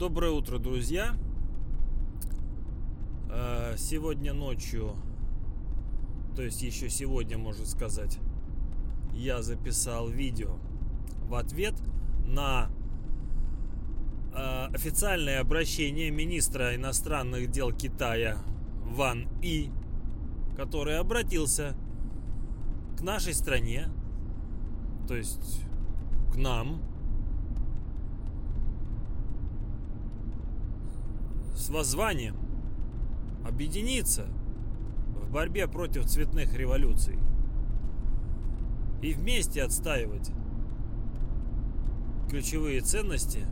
Доброе утро, друзья. Э, сегодня ночью, то есть еще сегодня, можно сказать, я записал видео в ответ на э, официальное обращение министра иностранных дел Китая Ван И, который обратился к нашей стране, то есть к нам, с воззванием объединиться в борьбе против цветных революций и вместе отстаивать ключевые ценности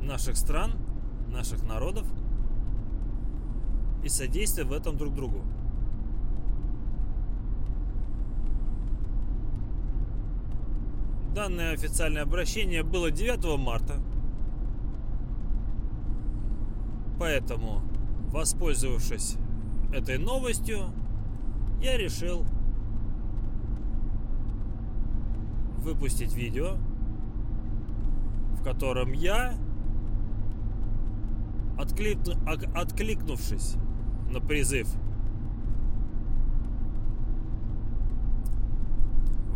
наших стран, наших народов и содействие в этом друг другу. Данное официальное обращение было 9 марта. Поэтому, воспользовавшись этой новостью, я решил выпустить видео, в котором я, откликну, откликнувшись на призыв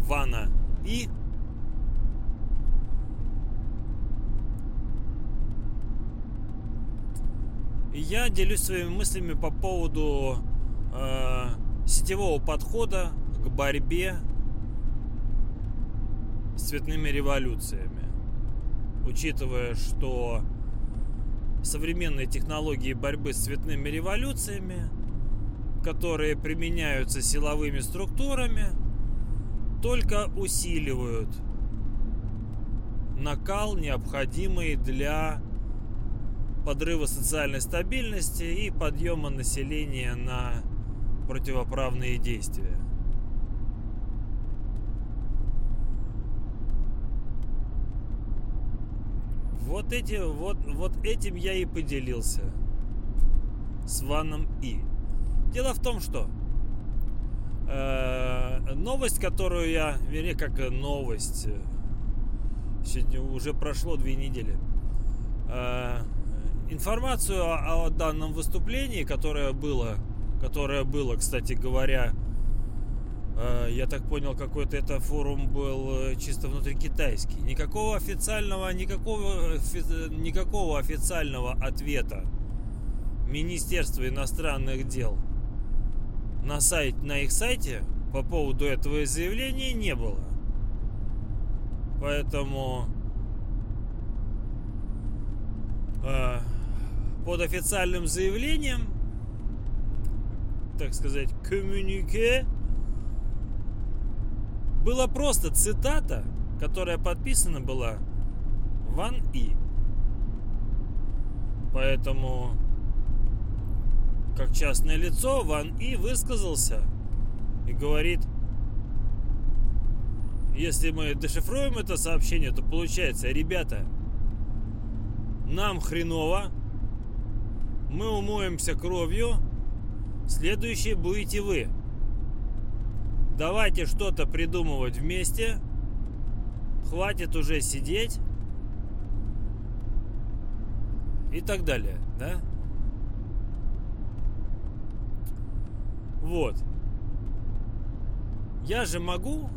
Вана и я делюсь своими мыслями по поводу э, сетевого подхода к борьбе с цветными революциями. Учитывая, что современные технологии борьбы с цветными революциями, которые применяются силовыми структурами, только усиливают накал, необходимый для подрыва социальной стабильности и подъема населения на противоправные действия. Вот, эти, вот, вот этим я и поделился с Ваном И. Дело в том, что э, новость, которую я, вернее, как новость, сегодня уже прошло две недели, э, информацию о, о данном выступлении, которое было, которое было, кстати говоря, э, я так понял, какой-то это форум был э, чисто внутрикитайский. Никакого официального, никакого, никакого официального ответа Министерства иностранных дел на, сайт, на их сайте по поводу этого заявления не было. Поэтому э, под официальным заявлением, так сказать, коммунике, была просто цитата, которая подписана была Ван И. Поэтому, как частное лицо, Ван И высказался и говорит, если мы дешифруем это сообщение, то получается, ребята, нам хреново, мы умоемся кровью, следующие будете вы. Давайте что-то придумывать вместе. Хватит уже сидеть. И так далее, да? Вот. Я же могу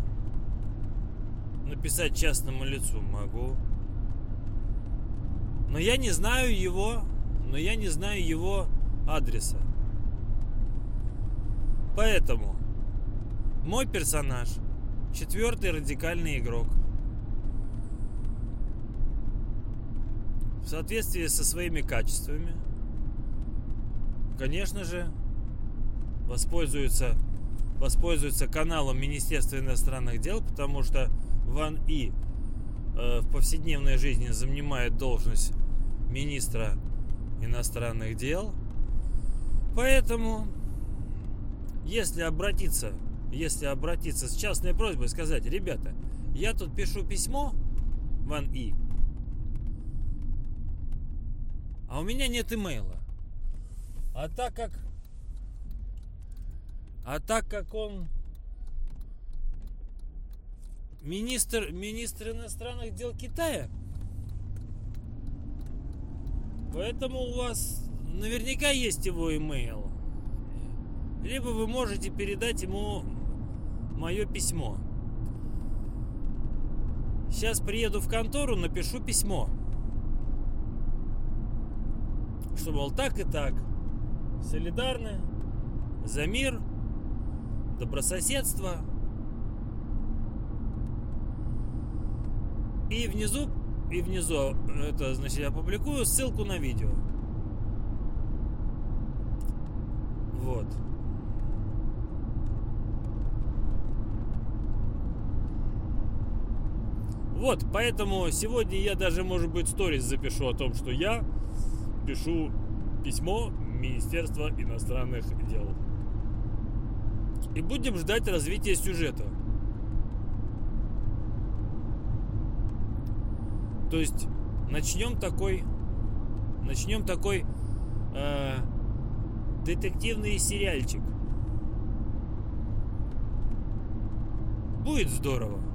написать частному лицу, могу. Но я не знаю его но я не знаю его адреса. Поэтому мой персонаж четвертый радикальный игрок. В соответствии со своими качествами, конечно же, воспользуется, воспользуется каналом Министерства иностранных дел, потому что Ван И э, в повседневной жизни занимает должность министра иностранных дел. Поэтому, если обратиться, если обратиться с частной просьбой, сказать, ребята, я тут пишу письмо, Ван И, а у меня нет имейла. А так как а так как он министр, министр иностранных дел Китая, Поэтому у вас наверняка есть его имейл. Либо вы можете передать ему мое письмо. Сейчас приеду в контору, напишу письмо. Что, мол, так и так. Солидарны. За мир. Добрососедство. И внизу, и внизу, это значит, я публикую ссылку на видео. Вот. Вот, поэтому сегодня я даже, может быть, сторис запишу о том, что я пишу письмо Министерства иностранных дел. И будем ждать развития сюжета. То есть начнем такой, начнем такой э, детективный сериальчик. Будет здорово.